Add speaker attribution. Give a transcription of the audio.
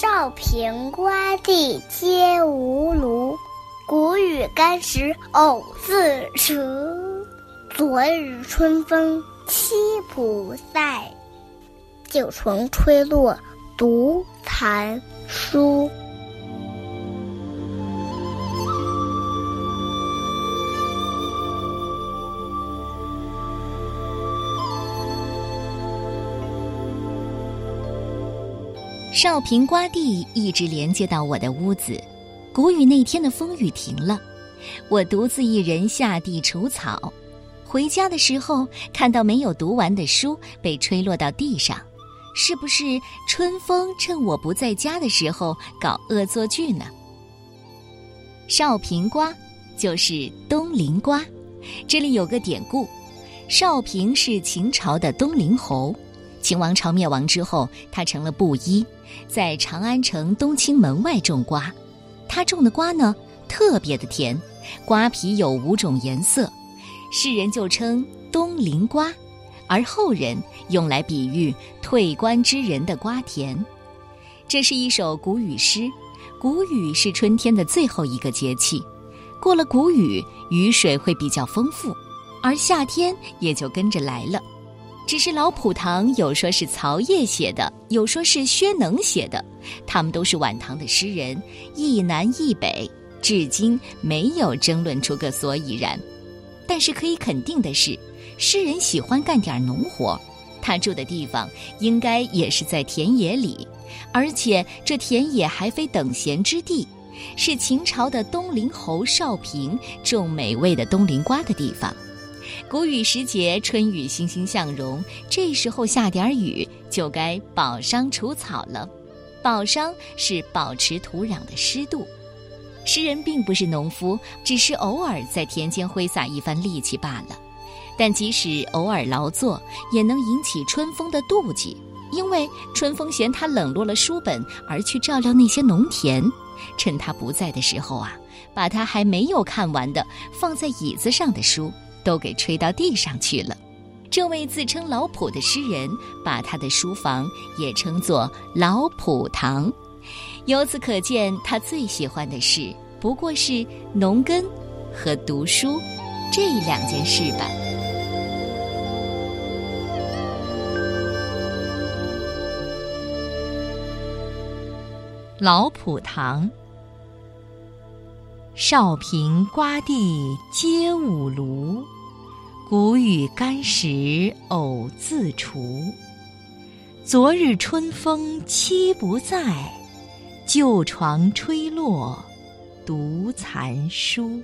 Speaker 1: 少平瓜地皆无庐，谷雨干食偶自折。昨日春风凄不在，旧床吹落独残书。
Speaker 2: 少平瓜地一直连接到我的屋子。谷雨那天的风雨停了，我独自一人下地除草。回家的时候，看到没有读完的书被吹落到地上，是不是春风趁我不在家的时候搞恶作剧呢？少平瓜就是东陵瓜，这里有个典故：少平是秦朝的东陵侯。秦王朝灭亡之后，他成了布衣，在长安城东青门外种瓜。他种的瓜呢，特别的甜，瓜皮有五种颜色，世人就称东陵瓜，而后人用来比喻退官之人的瓜田。这是一首谷雨诗。谷雨是春天的最后一个节气，过了谷雨，雨水会比较丰富，而夏天也就跟着来了。只是老普堂有说是曹烨写的，有说是薛能写的，他们都是晚唐的诗人，一南一北，至今没有争论出个所以然。但是可以肯定的是，诗人喜欢干点农活，他住的地方应该也是在田野里，而且这田野还非等闲之地，是秦朝的东陵侯少平种美味的东陵瓜的地方。谷雨时节，春雨欣欣向荣，这时候下点雨，就该保墒除草了。保墒是保持土壤的湿度。诗人并不是农夫，只是偶尔在田间挥洒一番力气罢了。但即使偶尔劳作，也能引起春风的妒忌，因为春风嫌他冷落了书本，而去照料那些农田。趁他不在的时候啊，把他还没有看完的放在椅子上的书。都给吹到地上去了。这位自称老圃的诗人，把他的书房也称作老圃堂。由此可见，他最喜欢的事不过是农耕和读书这两件事吧。
Speaker 3: 老圃堂，少平瓜地皆五庐。谷雨干时偶自锄，昨日春风凄不在，旧床吹落独残书。